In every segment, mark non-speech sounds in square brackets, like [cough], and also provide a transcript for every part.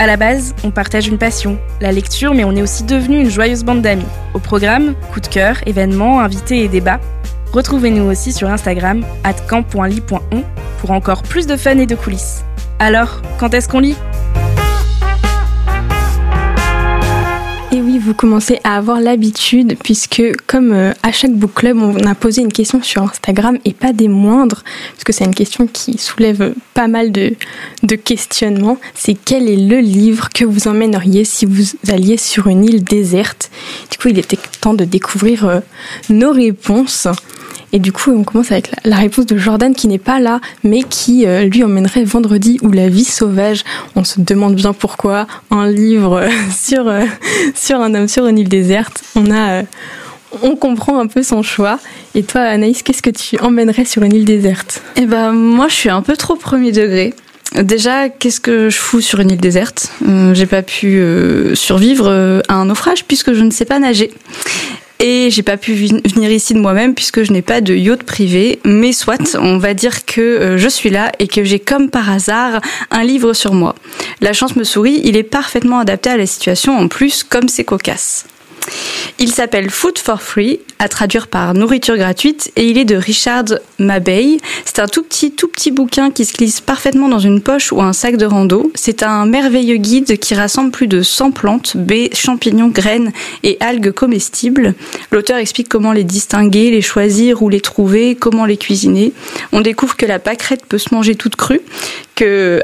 À la base, on partage une passion, la lecture, mais on est aussi devenu une joyeuse bande d'amis. Au programme, coup de cœur, événements, invités et débats. Retrouvez-nous aussi sur Instagram, camp.ly.on, pour encore plus de fun et de coulisses. Alors, quand est-ce qu'on lit? Et oui, vous commencez à avoir l'habitude, puisque comme euh, à chaque book club, on a posé une question sur Instagram, et pas des moindres, parce que c'est une question qui soulève pas mal de, questionnements, c'est quel est le livre que vous emmèneriez si vous alliez sur une île déserte? Du coup, il était temps de découvrir euh, nos réponses. Et du coup, on commence avec la réponse de Jordan qui n'est pas là, mais qui euh, lui emmènerait Vendredi ou La vie sauvage. On se demande bien pourquoi un livre [laughs] sur, euh, sur un homme sur une île déserte. On a, euh, on comprend un peu son choix. Et toi, Anaïs, qu'est-ce que tu emmènerais sur une île déserte? Eh ben, moi, je suis un peu trop premier degré. Déjà, qu'est-ce que je fous sur une île déserte? J'ai pas pu survivre à un naufrage puisque je ne sais pas nager. Et j'ai pas pu venir ici de moi-même puisque je n'ai pas de yacht privé. Mais soit, on va dire que euh, je suis là et que j'ai comme par hasard un livre sur moi. La chance me sourit, il est parfaitement adapté à la situation en plus comme c'est cocasse. Il s'appelle Food for Free, à traduire par nourriture gratuite, et il est de Richard Mabey. C'est un tout petit, tout petit bouquin qui se glisse parfaitement dans une poche ou un sac de rando. C'est un merveilleux guide qui rassemble plus de 100 plantes, baies, champignons, graines et algues comestibles. L'auteur explique comment les distinguer, les choisir ou les trouver, comment les cuisiner. On découvre que la pâquerette peut se manger toute crue,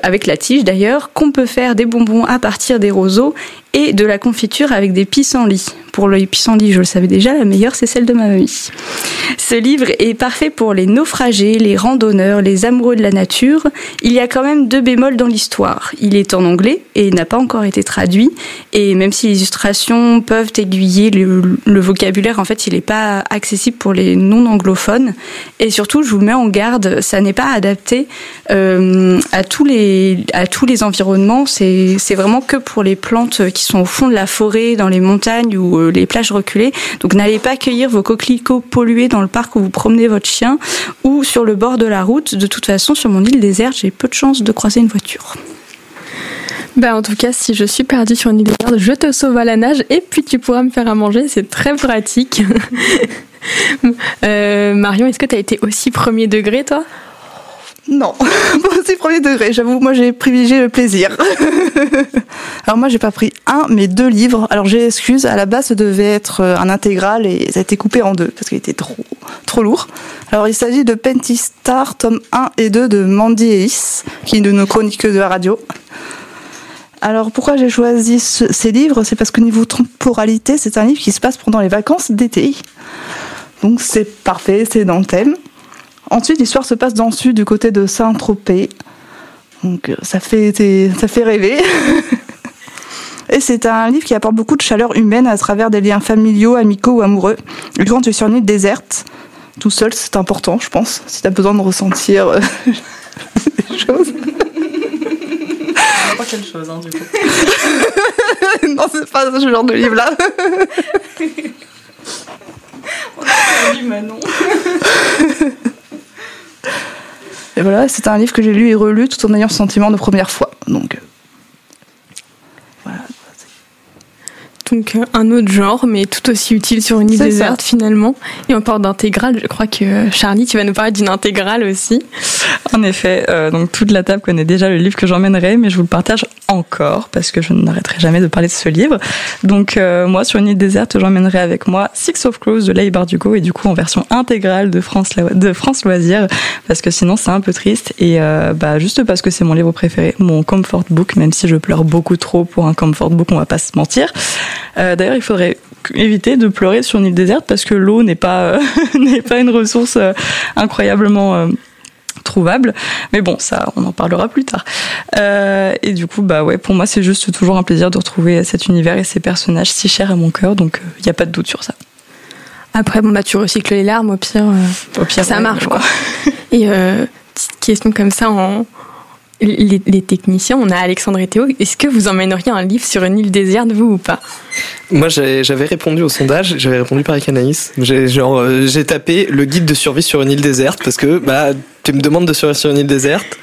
avec la tige d'ailleurs, qu'on peut faire des bonbons à partir des roseaux et de la confiture avec des pissenlits. Pour le pissenlit, je le savais déjà, la meilleure c'est celle de ma mamie. Ce livre est parfait pour les naufragés, les randonneurs, les amoureux de la nature. Il y a quand même deux bémols dans l'histoire. Il est en anglais et n'a pas encore été traduit. Et même si les illustrations peuvent aiguiller le, vocabulaire, en fait, il n'est pas accessible pour les non anglophones. Et surtout, je vous mets en garde, ça n'est pas adapté euh, à tous les à tous les environnements. C'est c'est vraiment que pour les plantes qui sont au fond de la forêt, dans les montagnes ou euh, les plages reculées. Donc n'allez pas cueillir vos coquelicots pollués dans le parc où vous promenez votre chien ou sur le bord de la route. De toute façon, sur mon île déserte, j'ai peu de chances de croiser une voiture. Ben, en tout cas, si je suis perdue sur une île déserte, je te sauve à la nage et puis tu pourras me faire à manger. C'est très pratique. [laughs] Euh, Marion, est-ce que tu as été aussi premier degré, toi? Non, [laughs] aussi premier degré. J'avoue, moi j'ai privilégié le plaisir. [laughs] Alors moi j'ai pas pris un, mais deux livres. Alors j'ai excuse, à la base ça devait être euh, un intégral et ça a été coupé en deux parce qu'il était trop, trop lourd. Alors il s'agit de Penty Star, tome 1 et 2 de Mandy Ellis, qui est de nos chroniques de la radio. Alors pourquoi j'ai choisi ces livres? C'est parce que niveau temporalité, c'est un livre qui se passe pendant les vacances d'été. Donc c'est parfait, c'est dans le thème. Ensuite, l'histoire se passe dans le sud, du côté de Saint-Tropez. Donc euh, ça fait, ça fait rêver. [laughs] Et c'est un livre qui apporte beaucoup de chaleur humaine à travers des liens familiaux, amicaux ou amoureux. Et quand tu es sur une île déserte, tout seul, c'est important, je pense, si tu as besoin de ressentir euh, [laughs] des choses. Pas quelle chose, hein, du coup. [laughs] non, c'est pas ce genre de livre-là. On a lu Manon. Voilà, c'est un livre que j'ai lu et relu tout en ayant ce sentiment de première fois. Donc, Donc euh, un autre genre, mais tout aussi utile sur une île déserte finalement. Et on parle d'intégrale. Je crois que euh, Charlie, tu vas nous parler d'une intégrale aussi. En effet, euh, donc toute la table connaît déjà le livre que j'emmènerai, mais je vous le partage encore parce que je n'arrêterai jamais de parler de ce livre. Donc moi, sur une île déserte, j'emmènerai avec moi Six of Crows de Leigh Bardugo et du coup en version intégrale de France de France Loisirs parce que sinon c'est un peu triste et bah juste parce que c'est mon livre préféré, mon comfort book, même si je pleure beaucoup trop pour un comfort book, on va pas se mentir. Euh, D'ailleurs, il faudrait éviter de pleurer sur une île déserte parce que l'eau n'est pas euh, [laughs] n'est pas une ressource euh, incroyablement trouvable. Mais bon, ça, on en parlera plus tard. Euh, et du coup, bah ouais, pour moi, c'est juste toujours un plaisir de retrouver cet univers et ces personnages si chers à mon cœur. Donc, il n'y a pas de doute sur ça. Après, bon, bah, tu recycles les larmes, au pire, euh, Au pire, ça ouais, marche, quoi. Et euh, petite question comme ça, en... les, techniciens, on a Alexandre et Théo, est-ce que vous emmèneriez un livre sur une île déserte, vous ou pas? Moi, j'avais répondu au sondage, j'avais répondu par Anaïs. Euh, j'ai tapé le guide de survie sur une île déserte parce que bah, tu me demandes de survivre sur une île déserte.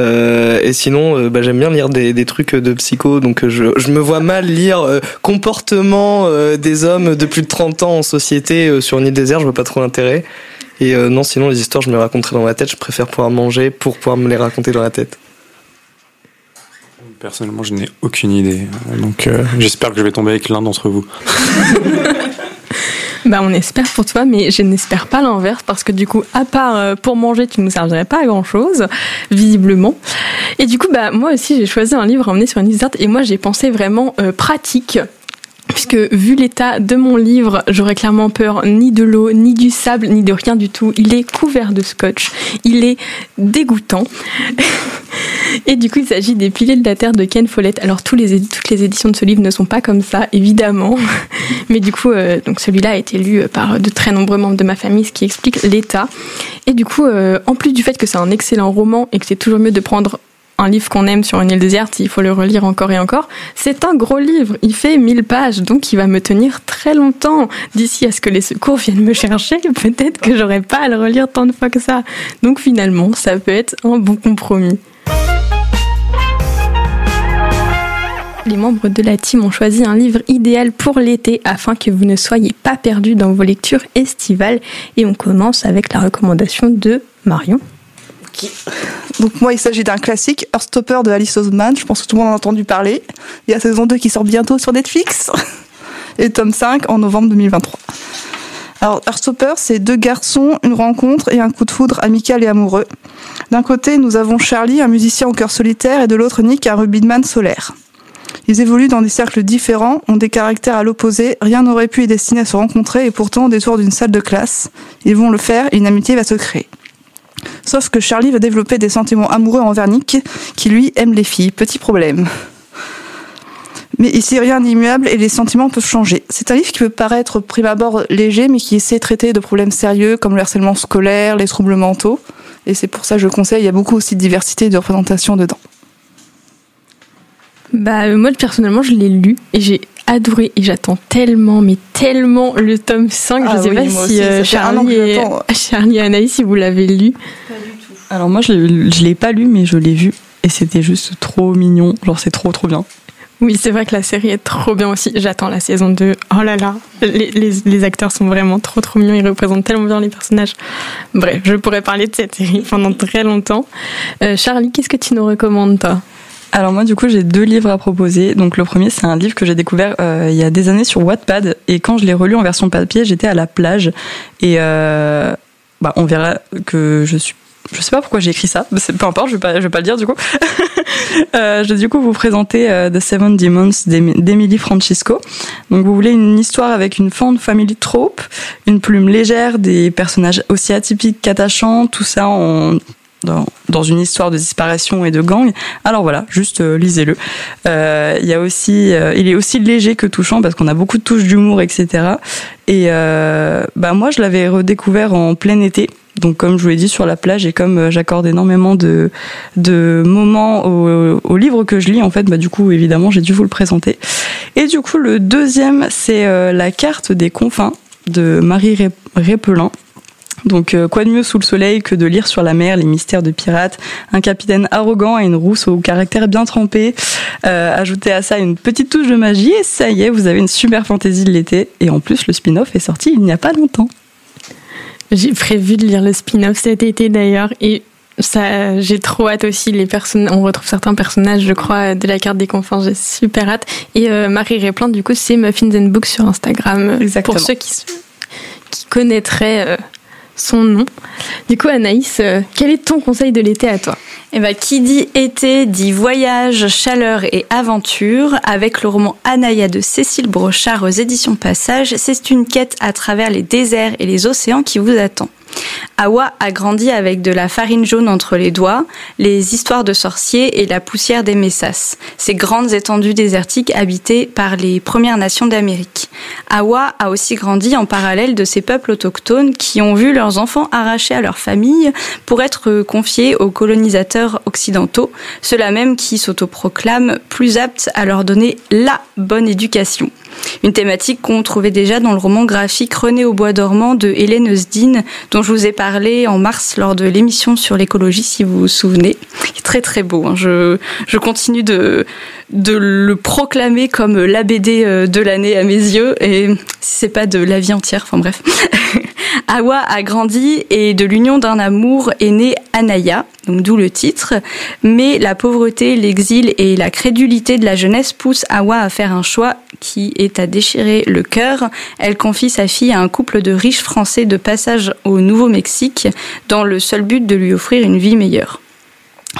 Euh, et sinon, euh, bah, j'aime bien lire des, trucs de psycho, donc je, me vois mal lire comportement des hommes de plus de 30 ans en société sur une île déserte, je vois pas trop l'intérêt. Et non, sinon les histoires, je me les raconterai dans ma tête, je préfère pouvoir manger pour pouvoir me les raconter dans la tête. Personnellement, je n'ai aucune idée. Donc, euh, j'espère que je vais tomber avec l'un d'entre vous. [laughs] Bah, on espère pour toi, mais je n'espère pas l'inverse parce que du coup, à part euh, pour manger, tu ne nous servirais pas à grand chose, visiblement. Et du coup, bah, moi aussi, j'ai choisi un livre à emmener sur une déserte et moi, j'ai pensé vraiment euh, pratique. Puisque vu l'état de mon livre, j'aurais clairement peur ni de l'eau, ni du sable, ni de rien du tout. Il est couvert de scotch. Il est dégoûtant. [laughs] Et du coup, il s'agit des Piliers de la Terre de Ken Follett. Alors, toutes les éditions de ce livre ne sont pas comme ça, évidemment. [laughs] Mais du coup, euh, celui-là a été lu par de très nombreux membres de ma famille, ce qui explique l'état. Et du coup, euh, en plus du fait que c'est un excellent roman et que c'est toujours mieux de prendre un livre qu'on aime sur une île déserte, il faut le relire encore et encore. C'est un gros livre, il fait 1000 pages, donc il va me tenir très longtemps. D'ici à ce que les secours viennent me chercher, [laughs] peut-être que j'aurai pas à le relire tant de fois que ça. Donc finalement, ça peut être un bon compromis. Les membres de la team ont choisi un livre idéal pour l'été afin que vous ne soyez pas perdus dans vos lectures estivales. Et on commence avec la recommandation de Marion. Donc moi, il s'agit d'un classique, Heartstopper de Alice Oseman. Je pense que tout le monde en a entendu parler. Il y a saison 2 qui sort bientôt sur Netflix. [laughs] Et tome 5 en novembre 2023. Alors, Heartstopper, c'est deux garçons, une rencontre et un coup de foudre amical et amoureux. D'un côté, nous avons Charlie, un musicien au cœur solitaire, et de l'autre, Nick, un rugbyman solaire. Ils évoluent dans des cercles différents, ont des caractères à l'opposé, rien n'aurait pu les destiner à se rencontrer, et pourtant, au détour d'une salle de classe, ils vont le faire et une amitié va se créer. Sauf que Charlie va développer des sentiments amoureux envers Nick, qui lui aime les filles. Petit problème. Mais ici, rien n'est immuable et les sentiments peuvent changer. C'est un livre qui peut paraître prime abord léger, mais qui essaie de traiter de problèmes sérieux comme le harcèlement scolaire, les troubles mentaux. Et c'est pour ça que je le conseille. Il y a beaucoup aussi de diversité de représentation dedans. Bah, euh, moi, personnellement, je l'ai lu et j'ai adoré et j'attends tellement, mais tellement le tome 5. Ah je sais oui, pas si aussi, euh, Charlie, et... [laughs] Charlie et Anaïs, si vous l'avez lu. Alors moi, je l'ai- je l'ai pas lu, mais je l'ai vu. Et c'était juste trop mignon. Genre, c'est trop, trop bien. Oui, c'est vrai que la série est trop bien aussi. J'attends la saison 2. Oh là là, les, les- les acteurs sont vraiment trop trop mignons. Ils représentent tellement bien les personnages. Bref, je pourrais parler de cette série pendant très longtemps. Euh, Charlie, qu'est-ce que tu nous recommandes, toi? Alors moi, du coup, j'ai deux livres à proposer. Donc le premier, c'est un livre que j'ai découvert euh, il y a des années sur Wattpad. Et quand je l'ai relu en version papier, j'étais à la plage. Et euh, bah, on verra que je suis... Je sais pas pourquoi j'ai écrit ça, peu importe, je vais pas, je vais pas le dire du coup. [laughs] euh, je vais du coup vous présenter euh, The Seven Demons d'Em- d'Emily Francisco. Donc vous voulez une histoire avec une fond family trope, une plume légère, des personnages aussi atypiques qu'attachants, tout ça en, dans, dans une histoire de disparition et de gang. Alors voilà, juste euh, lisez-le. Euh, il y aussi, euh, il est aussi léger que touchant parce qu'on a beaucoup de touches d'humour, etc. Et euh, bah moi, je l'avais redécouvert en plein été. Donc comme je vous l'ai dit sur la plage et comme j'accorde énormément de, de moments au, au livre que je lis, en fait, bah du coup évidemment j'ai dû vous le présenter. Et du coup le deuxième c'est la carte des confins de Marie Ré- Répelin. Donc, euh, quoi de mieux sous le soleil que de lire sur la mer les mystères de pirates, un capitaine arrogant et une rousse au caractère bien trempé. Euh, ajoutez à ça une petite touche de magie et ça y est, vous avez une super fantaisie de l'été. Et en plus, le spin-off est sorti il n'y a pas longtemps. J'ai prévu de lire le spin-off cet été d'ailleurs et ça, j'ai trop hâte aussi. Les personnes, on retrouve certains personnages, je crois, de la carte des confins. J'ai super hâte. Et euh, Marie Réplin, du coup, c'est Muffins and Books sur Instagram. Exactement. Pour ceux qui, connaîtraient euh, son nom. Du coup, Anaïs, euh, quel est ton conseil de l'été à toi? Eh ben, qui dit été dit voyage, chaleur et aventure. Avec le roman Anaya de Cécile Brochard aux éditions Passage, c'est une quête à travers les déserts et les océans qui vous attend. Awa a grandi avec de la farine jaune entre les doigts, les histoires de sorciers et la poussière des Messas, ces grandes étendues désertiques habitées par les Premières Nations d'Amérique. Awa a aussi grandi en parallèle de ces peuples autochtones qui ont vu leurs enfants arrachés à leur famille pour être confiés aux colonisateurs occidentaux, ceux-là même qui s'autoproclament plus aptes à leur donner la bonne éducation. Une thématique qu'on trouvait déjà dans le roman graphique René au bois dormant de Hélène Eusdine, dont je vous ai parlé en mars lors de l'émission sur l'écologie, si vous vous souvenez. Très très beau. Hein. Je, je continue de, de le proclamer comme la BD euh, de l'année à mes yeux, et si c'est pas de la vie entière, enfin bref. [laughs] Awa a grandi et de l'union d'un amour est née Anaya, donc d'où le titre. Mais la pauvreté, l'exil et la crédulité de la jeunesse poussent Awa à faire un choix qui est à déchirer le cœur. Elle confie sa fille à un couple de riches Français de passage au Nouveau-Mexique dans le seul but de lui offrir une vie meilleure.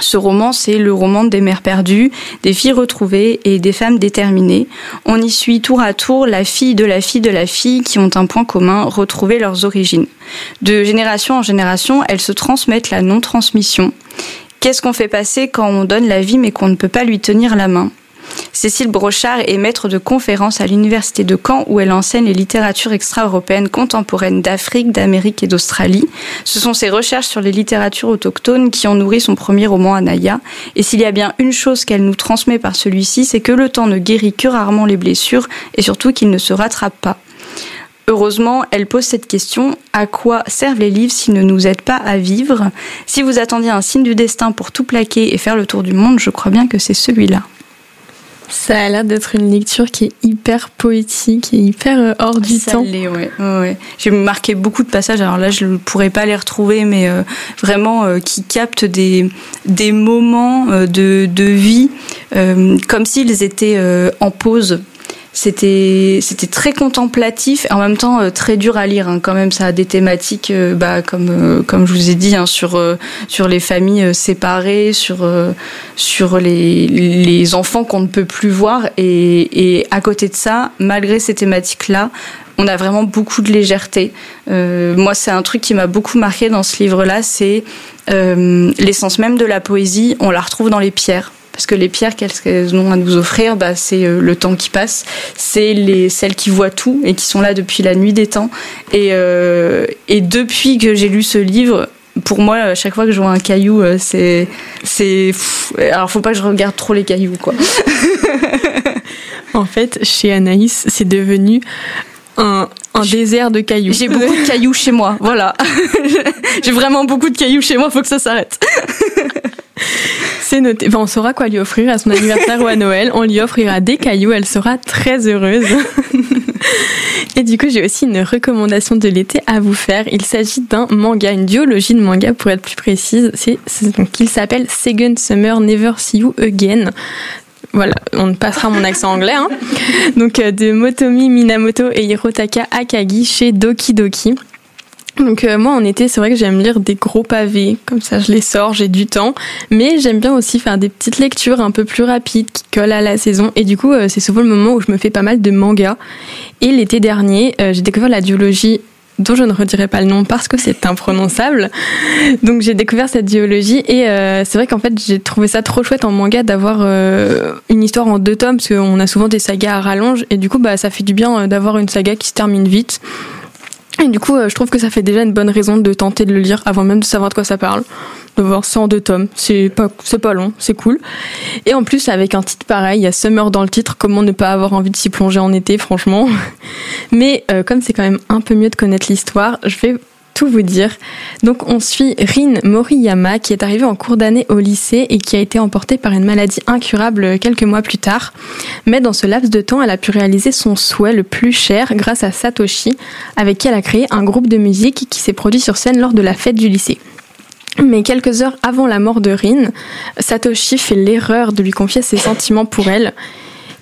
Ce roman, c'est le roman des mères perdues, des filles retrouvées et des femmes déterminées. On y suit tour à tour la fille de la fille de la fille qui ont un point commun, retrouver leurs origines. De génération en génération, elles se transmettent la non-transmission. Qu'est-ce qu'on fait passer quand on donne la vie mais qu'on ne peut pas lui tenir la main? Cécile Brochard est maître de conférences à l'université de Caen où elle enseigne les littératures extra-européennes contemporaines d'Afrique, d'Amérique et d'Australie. Ce sont ses recherches sur les littératures autochtones qui ont nourri son premier roman Anaya. Et s'il y a bien une chose qu'elle nous transmet par celui-ci, c'est que le temps ne guérit que rarement les blessures et surtout qu'il ne se rattrape pas. Heureusement, elle pose cette question à quoi servent les livres s'ils ne nous aident pas à vivre? Si vous attendiez un signe du destin pour tout plaquer et faire le tour du monde, je crois bien que c'est celui-là. Ça a l'air d'être une lecture qui est hyper poétique et hyper euh, hors du Ça temps. ouais. ouais, ouais. J'ai marqué beaucoup de passages, alors là je ne pourrais pas les retrouver, mais euh, vraiment euh, qui captent des, des moments euh, de, de vie euh, comme s'ils étaient euh, en pause. C'était c'était très contemplatif et en même temps euh, très dur à lire hein. quand même ça a des thématiques euh, bah, comme euh, comme je vous ai dit hein, sur sur les familles séparées sur sur les les enfants qu'on ne peut plus voir et à côté de ça malgré ces thématiques là on a vraiment beaucoup de légèreté. Moi, c'est un truc qui m'a beaucoup marqué dans ce livre-là, c'est l'essence même de la poésie. On la retrouve dans les pierres. Parce que les pierres qu'elles ont à nous offrir, bah, c'est euh, le temps qui passe, c'est les celles qui voient tout et qui sont là depuis la nuit des temps. Et, euh, et depuis que j'ai lu ce livre, pour moi, à chaque fois que je vois un caillou, euh, c'est c'est. Alors, faut pas que je regarde trop les cailloux, quoi. [laughs] En fait, chez Anaïs, c'est devenu un, un désert de cailloux. J'ai beaucoup de cailloux chez moi, voilà. [laughs] j'ai vraiment beaucoup de cailloux chez moi, faut que ça s'arrête. [laughs] C'est on saura quoi lui offrir à son anniversaire ou à Noël. On lui offrira des cailloux. Elle sera très heureuse. [laughs] Et du coup, j'ai aussi une recommandation de l'été à vous faire. Il s'agit d'un manga, une duologie de manga pour être plus précise. C'est, c'est- il s'appelle Second Summer Never See You Again. Voilà, on passera mon accent anglais. hein. Donc, euh, de Motomi Minamoto et Hirotaka Akagi chez Doki Doki. Donc euh, moi en été c'est vrai que j'aime lire des gros pavés, comme ça je les sors, j'ai du temps, mais j'aime bien aussi faire des petites lectures un peu plus rapides qui collent à la saison et du coup euh, c'est souvent le moment où je me fais pas mal de mangas. Et l'été dernier euh, j'ai découvert la duologie dont je ne redirai pas le nom parce que c'est imprononçable. Donc j'ai découvert cette duologie et c'est vrai qu'en fait j'ai trouvé ça trop chouette en manga d'avoir une histoire en deux tomes parce qu'on a souvent des sagas à rallonge et du coup bah ça fait du bien d'avoir une saga qui se termine vite. Et du coup, euh, je trouve que ça fait déjà une bonne raison de tenter de le lire avant même de savoir de quoi ça parle. De voir ça en deux tomes, c'est pas, long, c'est cool. Et en plus, avec un titre pareil, il y a Summer dans le titre, comment ne pas avoir envie de s'y plonger en été, franchement. [laughs] Mais euh, comme c'est quand même un peu mieux de connaître l'histoire, je vais tout vous dire. Donc on suit Rin Moriyama qui est arrivée en cours d'année au lycée et qui a été emportée par une maladie incurable quelques mois plus tard. Mais dans ce laps de temps, elle a pu réaliser son souhait le plus cher grâce à Satoshi, avec qui elle a créé un groupe de musique qui s'est produit sur scène lors de la fête du lycée. Mais quelques heures avant la mort de Rin, Satoshi fait l'erreur de lui confier ses sentiments pour elle.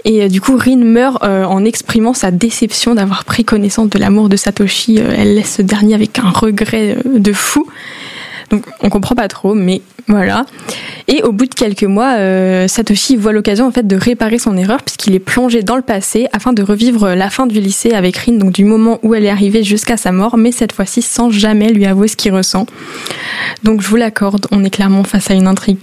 Et euh, du coup, Rin meurt euh, en exprimant sa déception d'avoir pris connaissance de l'amour de Satoshi. Euh, elle laisse ce dernier avec un regret de fou. Donc, on comprend pas trop, mais Voilà. Et au bout de quelques mois, Satoshi voit l'occasion en fait de réparer son erreur puisqu'il est plongé dans le passé afin de revivre la fin du lycée avec Rin, donc du moment où elle est arrivée jusqu'à sa mort, mais cette fois-ci sans jamais lui avouer ce qu'il ressent. Donc je vous l'accorde, on est clairement face à une intrigue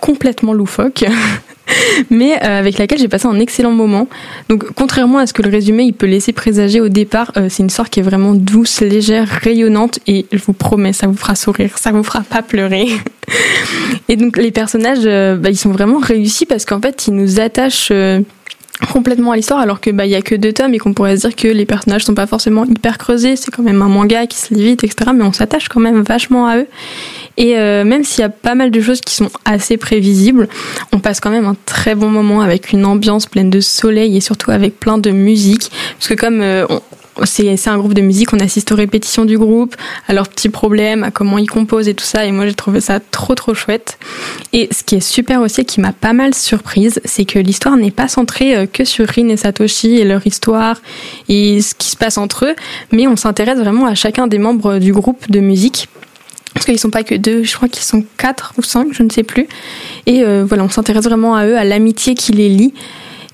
complètement loufoque. [laughs] mais euh, avec laquelle j'ai passé un excellent moment. Donc, contrairement à ce que le résumé il peut laisser présager au départ, euh, c'est une histoire qui est vraiment douce, légère, rayonnante, et je vous promets, ça vous fera sourire, ça vous fera pas pleurer. [laughs] et donc, les personnages, euh, bah, ils sont vraiment réussis parce qu'en fait, ils nous attachent complètement à l'histoire alors que bah il y a que deux tomes et qu'on pourrait se dire que les personnages sont pas forcément hyper creusés c'est quand même un manga qui se lit vite etc mais on s'attache quand même vachement à eux et euh, même s'il y a pas mal de choses qui sont assez prévisibles, on passe quand même un très bon moment avec une ambiance pleine de soleil et surtout avec plein de musique. Parce que comme euh, c'est un groupe de musique, on assiste aux répétitions du groupe, à leurs petits problèmes, à comment ils composent et tout ça. Et moi, j'ai trouvé ça trop, trop chouette. Et ce qui est super aussi, qui m'a pas mal surprise, c'est que l'histoire n'est pas centrée euh, que sur Rin et Satoshi et leur histoire et ce qui se passe entre eux, mais on s'intéresse vraiment à chacun des membres du groupe de musique parce qu'ils sont pas que deux, je crois qu'ils sont quatre ou cinq, je ne sais plus. Et euh, voilà, on s'intéresse vraiment à eux, à l'amitié qui les lie.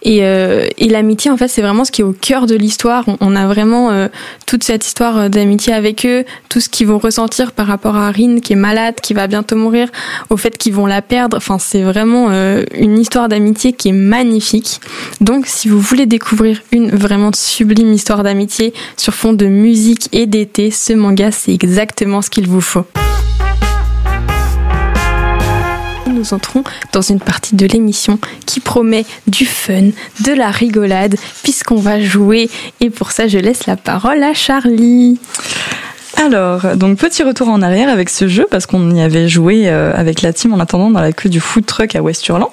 Et, euh, et l'amitié, en fait, c'est vraiment ce qui est au cœur de l'histoire. On, a vraiment euh, toute cette histoire d'amitié avec eux, tout ce qu'ils vont ressentir par rapport à Rin qui est malade, qui va bientôt mourir, au fait qu'ils vont la perdre. Enfin, c'est vraiment une histoire d'amitié qui est magnifique. Donc, si vous voulez découvrir une vraiment sublime histoire d'amitié sur fond de musique et d'été, ce manga, c'est exactement ce qu'il vous faut nous entrons dans une partie de l'émission promet du fun, de la rigolade, puisqu'on va jouer. Et pour ça, je laisse la parole à Charlie. Alors, donc petit retour en arrière avec ce jeu parce qu'on y avait joué euh, avec la team en attendant dans la queue du food truck à Westurland.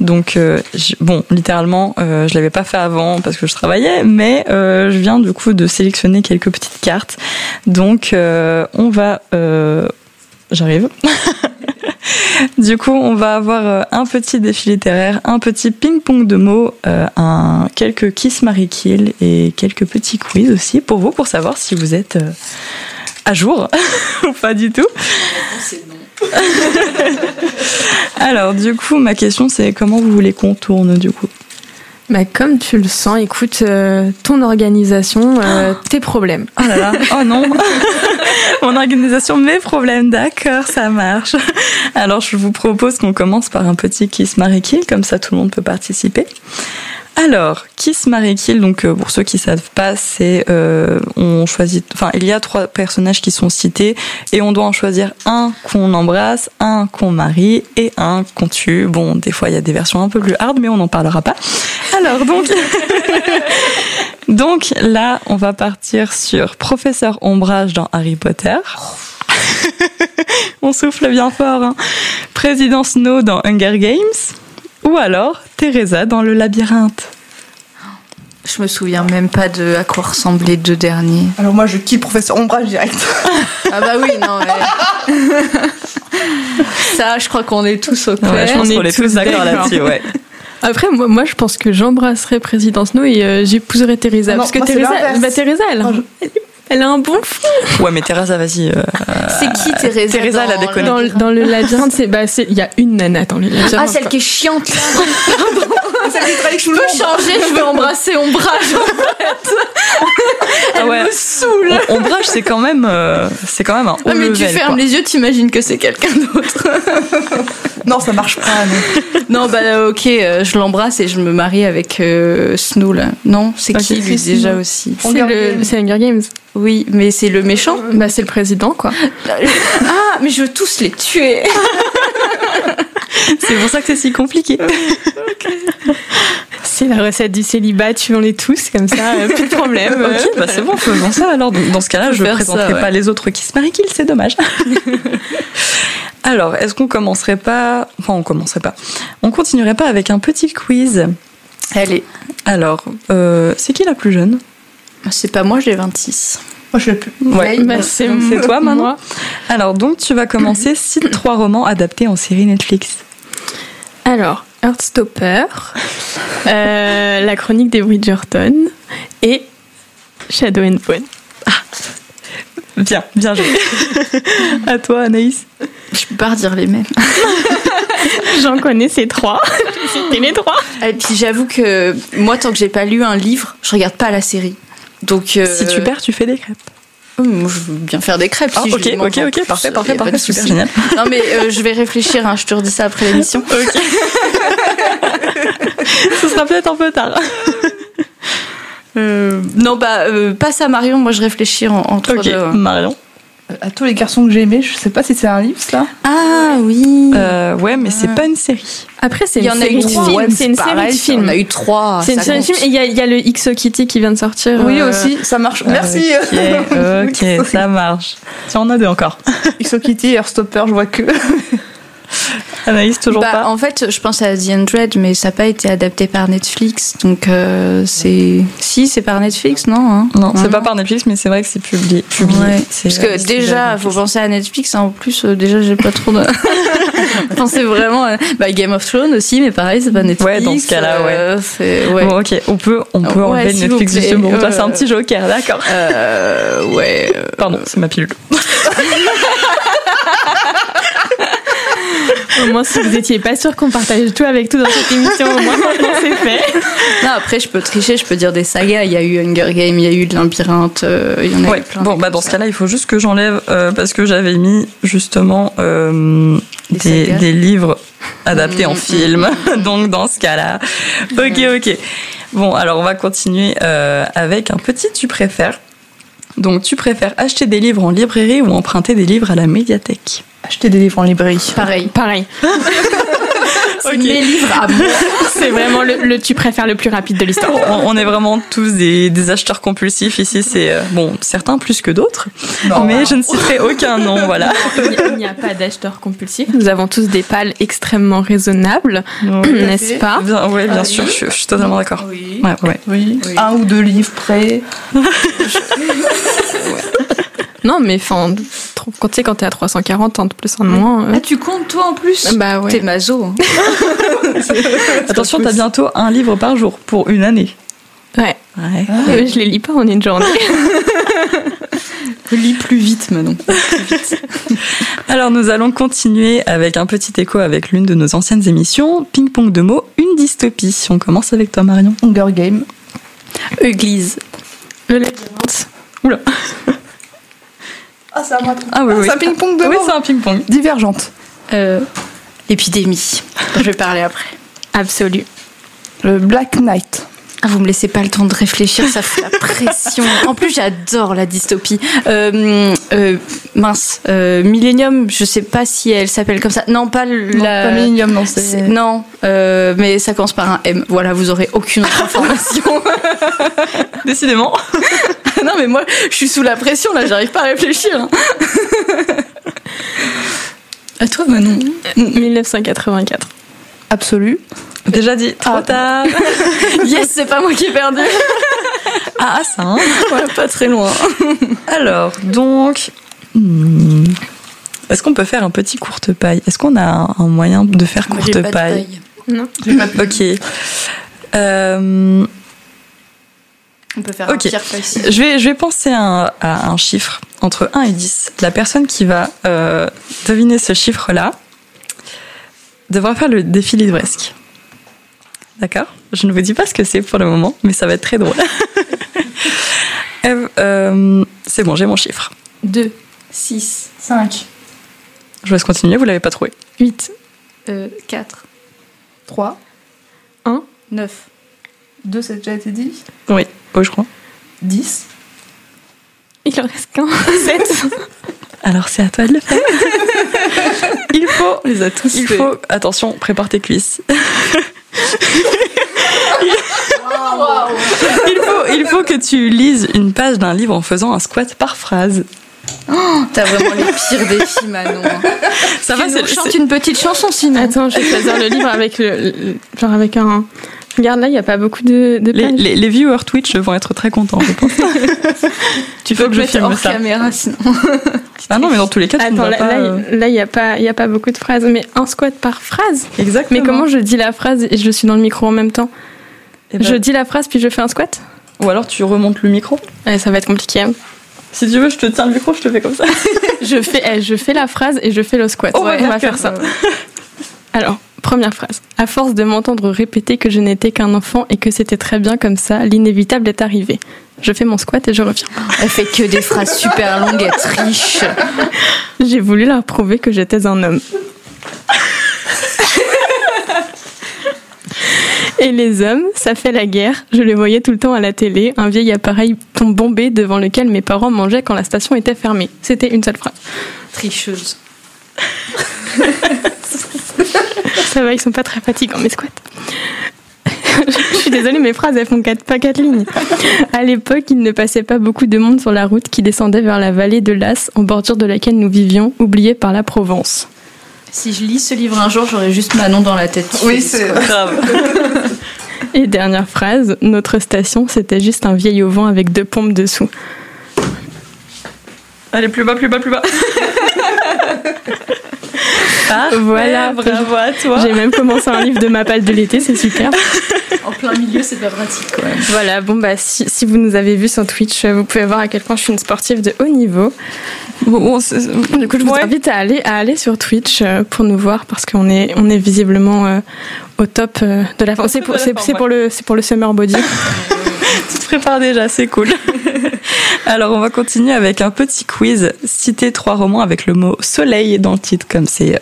Donc euh, bon, littéralement, euh, je l'avais pas fait avant parce que je travaillais, mais je viens du coup de sélectionner quelques petites cartes. Donc on va, j'arrive. [laughs] [laughs] du coup, on va avoir euh, un petit défi littéraire, un petit ping-pong de mots, euh, un, quelques kiss Marie Kill et quelques petits quiz aussi pour vous, pour savoir si vous êtes euh, à jour [laughs] ou pas du tout. [laughs] Alors, du coup, ma question c'est comment vous voulez qu'on tourne du coup? Bah, comme tu le sens, écoute, euh, ton organisation, euh, [gasps] tes problèmes. Oh là là, oh non [laughs] Mon organisation, mes problèmes, d'accord, ça marche. Alors je vous propose qu'on commence par un petit Kiss Marie Kill, comme ça tout le monde peut participer. Alors, Kiss Marie Kill, donc euh, pour ceux qui savent pas, c'est euh, on choisit, enfin il y a trois personnages qui sont cités et on doit en choisir un qu'on embrasse, un qu'on marie et un qu'on tue. Bon, des fois il y a des versions un peu plus hard, mais on n'en parlera pas. Alors donc, [laughs] donc là on va partir sur Professeur Ombrage dans Harry Potter. [laughs] on souffle bien fort. Hein. Président Snow dans Hunger Games. Ou alors Teresa dans le labyrinthe. Je me souviens même pas de à quoi ressemblaient les deux derniers. Alors moi je quitte professeur Ombrage direct. ah bah oui, non mais... [laughs] Ça, je crois qu'on est tous au clair. je pense qu'on est tous d'accord là-dessus, ouais. [laughs] Après, moi, moi, je pense que j'embrasserais Président Snow et euh, j'épouserais Teresa. parce que Teresa, bah, Teresa, elle, elle a un bon fond. Ouais, mais Teresa, vas-y. Euh, c'est qui Teresa Teresa, elle a déconné. Dans, dans le labyrinthe, c'est bah, il y a une nana dans le labyrinthe. Ah, celle qui est chiante là. [laughs] celle qui je peux changer, je vais embrasser Ombrage en fait. Elle ah ouais. me saoule. Ombrage, c'est quand même, euh, c'est quand même un haut ah, mais tu fermes les yeux, t'imagines que c'est quelqu'un d'autre. [laughs] non, ça marche pas. Non, non bah ok, euh, je l'embrasse et je me marie avec Snow là. Non, c'est qui lui déjà aussi? C'est Hunger Games. Oui, mais c'est le méchant. Bah, c'est le président, quoi. [laughs] ah, mais je veux tous les tuer. [laughs] c'est pour ça que c'est si compliqué. [laughs] C'est la recette du célibat, tuons-les tous, comme ça, euh, plus de problème. ok, bah c'est bon, faisons ça alors. Dans ce cas-là, je ne présenterai pas les autres qui se marient qu'ils, c'est dommage. alors, est-ce qu'on commencerait pas. Enfin, on commencerait pas. On continuerait pas avec un petit quiz Allez. Alors, euh, c'est qui la plus jeune? C'est pas moi, j'ai 26. Moi, je l'ai plus. Ouais, bah, c'est toi maintenant. Alors, donc, tu vas commencer. [clears throat] Cite trois romans adaptés en série Netflix. Alors, Heartstopper, euh, La chronique des Bridgerton et Shadow and Ah. Bien, bien joué. [laughs] à toi, Anaïs. plupart dire les mêmes. [laughs] J'en connais ces trois. [laughs] C'était les trois. Et puis j'avoue que moi, tant que j'ai pas lu un livre, je regarde pas la série. Donc euh, Si tu perds, tu fais des crêpes. moi, je veux bien faire des crêpes. Ah, si ok, ok, ok, parfait, parfait, parfait, super génial. [laughs] Non mais euh, je vais réfléchir, hein, je te redis ça après l'émission. [laughs] Ce sera peut-être un peu tard. Euh, non, bah, euh, passe à Marion, moi je réfléchis en- entre Ok, deux. Marion. À tous les garçons que j'ai aimés, je sais pas si c'est un livre, ça. Ah oui. Euh, ouais, mais c'est pas une série. Après, c'est Il y une en a série eu de trois. films. C'est une série de films. On a eu trois. C'est une série de films. Et il y a, il y a le XO Kitty qui vient de sortir. Oui, euh, aussi, ça marche. Merci. [laughs] Ok, ça marche. Tiens, on a deux encore. XO Kitty, Airstopper, je vois que. [laughs] Anaïs, toujours Bah, pas. en fait, je pense à The Undread, mais ça n'a pas été adapté par Netflix. Donc, euh, c'est. Si, c'est par Netflix, non hein? Non, c'est pas par Netflix, mais c'est vrai que c'est publié. publié. Ouais. Parce euh, que déjà, par faut penser à Netflix. hein. En plus, euh, déjà, j'ai pas trop de. [laughs] penser vraiment à bah, Game of Thrones aussi, mais pareil, c'est pas Netflix. Ouais, dans ce cas-là, ouais. euh, ouais. Bon, ok, on peut, on peut enlever le s'il Netflix du Ouais, ça, c'est un petit joker, d'accord. Euh, ouais. euh, Pardon, c'est ma pilule. [laughs] Au moins, si vous étiez pas sûr qu'on partage tout avec tout dans cette émission, au moins c'est fait. Non, après, je peux tricher, je peux dire des sagas. Il y a eu Hunger Games, il y a eu de Labyrinthe, euh, il y en a Ouais. eu plein. Bon, bah dans ce cas-là, il faut juste que j'enlève euh, parce que j'avais mis justement euh, Des des, sagas. des livres adaptés en Mm, film. [laughs] Donc dans ce cas-là, ok, ok. Bon, alors on va continuer euh, avec un petit tu préfères. Donc tu préfères acheter des livres en librairie ou emprunter des livres à la médiathèque? Acheter des livres en librairie. Pareil. Pareil. [laughs] C'est mes livres à moi. [laughs] C'est vraiment le, le tu préfères le plus rapide de l'histoire. on, on est vraiment tous des, des acheteurs compulsifs ici. C'est euh, bon, certains plus que d'autres, mais je ne citerai aucun nom. [laughs] Voilà. Il n'y a- pas d'acheteurs compulsifs. Nous avons tous des pales extrêmement raisonnables, n'est-ce pas Bien, ouais, bien Ah sûr, oui. je, suis- je suis totalement d'accord. Oui. Ouais, ouais. Oui. Oui. Un ou deux livres près. [laughs] Non, mais enfin, trop- quand tu sais, quand t'es à 340, en plus en moins. euh, Ah, tu comptes toi en plus bah ouais. T'es mazo. hein. [laughs] Attention, t'as bientôt un livre par jour pour une année. Ouais. Ouais. Euh, Je les lis pas en une journée. [laughs] Lis plus vite maintenant. Alors nous allons continuer avec un petit écho avec l'une de nos anciennes émissions, Ping Pong de mots, une dystopie. On commence avec toi Marion. Hunger Game. Église. Le labyrinthe. Oula. [laughs] Ah, c'est à moi. Ah oui, oui. C'est un ping-pong de Oui, mots. c'est un ping-pong. Divergente. Euh, épidémie. Je vais parler après. Absolu. Le Black Knight. Ah, vous me laissez pas le temps de réfléchir, ça fout la pression. En plus, j'adore la dystopie. Euh, euh, mince, euh, Millennium, je sais pas si elle s'appelle comme ça. Non, pas Non, la. pas Millennium, non, C'est- c'est. Non, euh, mais ça commence par un M. Voilà, vous aurez aucune autre information. [laughs] Décidément. Non, mais moi, je suis sous la pression là, j'arrive pas à réfléchir. à toi, Manon. 1984. Absolu. Déjà dit, trop Ah. tard. [laughs] Yes, c'est pas moi qui ai perdu. [laughs] Ah, ça. hein. Ouais, pas très loin. Alors, donc... hmm, Est-ce qu'on peut faire un petit courte paille? Est-ce qu'on a un, moyen de faire courte pas de paille? Non. [laughs] Ok. Euh, On peut faire Ok. un pire facile. Je vais, je vais penser à un, à un chiffre entre 1 et 10. La personne qui va euh, deviner ce chiffre-là devra faire le défi livresque. D'accord? Je ne vous dis pas ce que c'est pour le moment, mais ça va être très drôle. [laughs] Eve, euh, c'est bon, j'ai mon chiffre. 2, 6, 5. Je vous laisse continuer, vous l'avez pas trouvé. 8. 4, 3. 9. 2, ça a déjà été dit. Oui, oui je crois. 10. Il en reste qu'un. [laughs] 7. Alors c'est à toi de le faire. [laughs] il faut, On les a tous il fait. faut, attention, prépare tes cuisses. [laughs] il, faut, il faut que tu lises une page d'un livre en faisant un squat par phrase. T'as vraiment les pires défis, Manon. Ça Tu va, nous c'est- une petite chanson sinon. Attends, je vais choisir le livre avec le, le- genre avec un. Regarde là, il n'y a pas beaucoup de, de les, pages. les, les viewers Twitch vont être très contents, je pense. [laughs] tu Faut faut que je filme hors ça. caméra sinon. [laughs] Ah non, mais dans tous les cas, tu Attends, là, pas. là, euh, il- là, il n'y a pas, y a pas beaucoup de phrases, mais un squat par phrase. Exactement. Mais comment je dis la phrase et je suis dans le micro en même temps Eh ben, Je dis la phrase puis je fais un squat Ou alors tu remontes le micro. Ouais, Ça va être compliqué. hein. Si tu veux, je te tiens le micro, je te fais comme ça. [laughs] je fais, eh, je fais la phrase et je fais le squat. On va on faire va faire ça. Alors, première phrase. À force de m'entendre répéter que je n'étais qu'un enfant et que c'était très bien comme ça, l'inévitable est arrivé. Je fais mon squat et je reviens. [laughs] Elle fait que des phrases super longues, elle triche. [laughs] J'ai voulu leur prouver que j'étais un homme. [laughs] Et les hommes, ça fait la guerre. Je les voyais tout le temps à la télé, un vieil appareil tombe bombé devant lequel mes parents mangeaient quand la station était fermée. C'était une seule phrase. Tricheuse. [laughs] Ça va, ils sont pas très fatigants, mes squats. [laughs] Je suis désolée, mes phrases, elles font quatre, pas quatre lignes. À l'époque, il ne passait pas beaucoup de monde sur la route qui descendait vers la vallée de l'As, en bordure de laquelle nous vivions, oubliée par la Provence. Si je lis ce livre un jour, j'aurai juste Manon dans la tête. Oui, c'est Grave. Et dernière phrase, notre station, c'était juste un vieil auvent avec deux pompes dessous. Allez, plus bas, plus bas, plus bas. [laughs] Parfait, [laughs] Voilà, bravo à toi. J'ai même commencé un livre de ma palle de l'été, c'est super. En plein milieu, c'est pas pratique quand même. Voilà, bon bah si, si vous nous avez vus sur Twitch, euh, vous pouvez voir à quel point je suis une sportive de haut niveau. Bon, Du coup, je vous Ouais. invite à aller, à aller sur Twitch euh, pour nous voir parce qu'on est, on est visiblement euh, au top euh, de la forme. C'est pour, c'est- pour le, c'est pour le summer body. [laughs] tu te prépares déjà, c'est cool. [laughs] Alors, on va continuer avec un petit quiz. Citer trois romans avec le mot soleil dans le titre, comme c'est euh,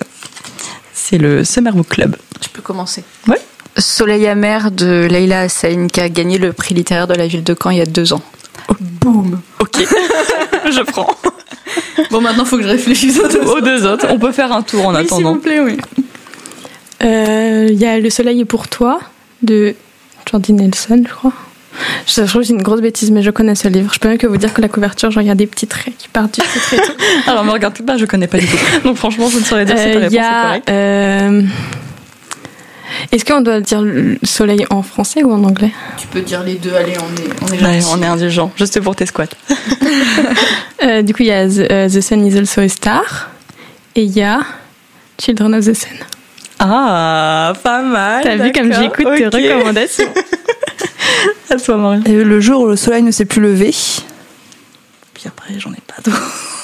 c'est le Summer Book Club. Je peux commencer. Ouais. Soleil amer de Leila Hassain qui a gagné le prix littéraire de la ville de Caen il y a deux ans. Boum. Ok, [laughs] je prends. Bon, maintenant, faut que je réfléchisse aux deux. Aux deux autres, on peut faire un tour en Oui, s'il attendant. vous plaît, oui. Euh, Il y a Le soleil est pour toi de Jordi Nelson, je crois. Je, je trouve que c'est une grosse bêtise, mais je connais ce livre. Je peux même que vous dire que la couverture, genre, il y a des petits traits qui partent du titre et tout. [laughs] Alors, me regarde pas, je connais pas du tout. Donc, franchement, je ne saurais dire si ta Euh, réponse Il y est a. correcte. euh, Est-ce qu'on doit dire le soleil en français ou en anglais? Tu peux dire les deux, allez, on est, on est Ouais, on est indulgent, juste pour tes squats. [laughs] [laughs] Euh, Du coup, il y a The, The Sun is also a star et il y a Children of the Sun. Ah, pas mal. T'as vu comme j'écoute tes ok. recommandations [laughs] Et le jour où le soleil ne s'est plus levé. Puis après, j'en ai pas d'autres.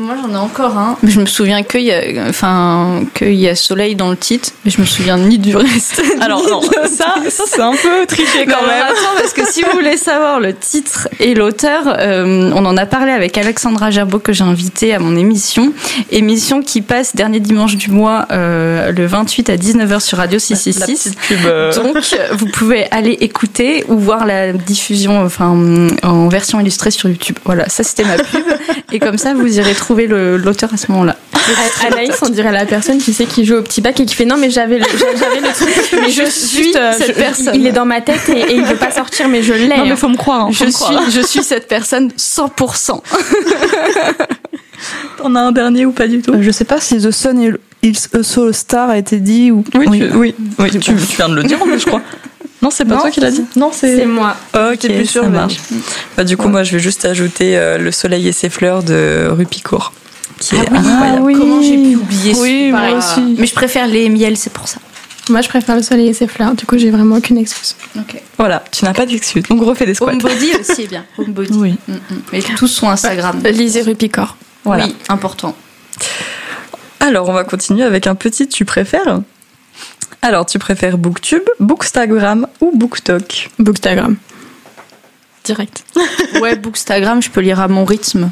Moi, j'en ai encore un. Mais je me souviens qu'il y a, enfin, qu'il y a soleil dans le titre, mais je me souviens ni du reste. [laughs] Alors, non, ça, ça c'est un peu triché quand même. attends, parce que si vous voulez savoir le titre et l'auteur, euh, on en a parlé avec Alexandra Gerbeau que j'ai invitée à mon émission. Émission qui passe dernier dimanche du mois, euh, le 28 à 19h sur Radio La 666. petite pub. euh, Donc, vous pouvez aller écouter ou voir la diffusion enfin, en version illustrée sur YouTube. Voilà, ça c'était ma pub. Et comme ça, vous irez trouver le- l'auteur à ce moment-là. Anaïs, on dirait la personne qui sait qui joue au petit bac et qui fait non mais j'avais le, truc, [laughs] mais je suis cette personne. Il est dans ma tête et, et il veut pas sortir, mais je l'ai. Non, mais hein. faut me croire. hein, faut Je me croire. suis, je suis cette personne 100%. T'en as un dernier ou pas du tout? Euh, Je sais pas si The Sun is also a star a été dit ou. Oui, tu, oui, oui, tu, tu viens de le dire en plus, je crois. Non, c'est pas Non, toi qui l'as dit Non, C'est moi. Ok, plus sûre, ça marche. Bah, du coup, moi, je vais juste ajouter euh, Le soleil et ses fleurs de Rupicourt, qui est incroyable. oui. Comment j'ai pu oublier ce Oui, moi aussi. Mais je préfère les miels, c'est pour ça. Moi, je préfère le soleil et ses fleurs. Du coup, j'ai vraiment aucune excuse. Ok. Voilà, tu n'as pas d'excuse. Donc, refais des squats. Homebody aussi est bien. [laughs] Homebody. Oui. Mm, mm. Mais tous sont Instagram. Lisez Rupicor. Voilà. Oui, important. Alors, on va continuer avec un petit tu préfères. Alors, tu préfères Booktube, Bookstagram ou Booktalk Bookstagram. Direct. [laughs] Ouais, Bookstagram, je peux lire à mon rythme.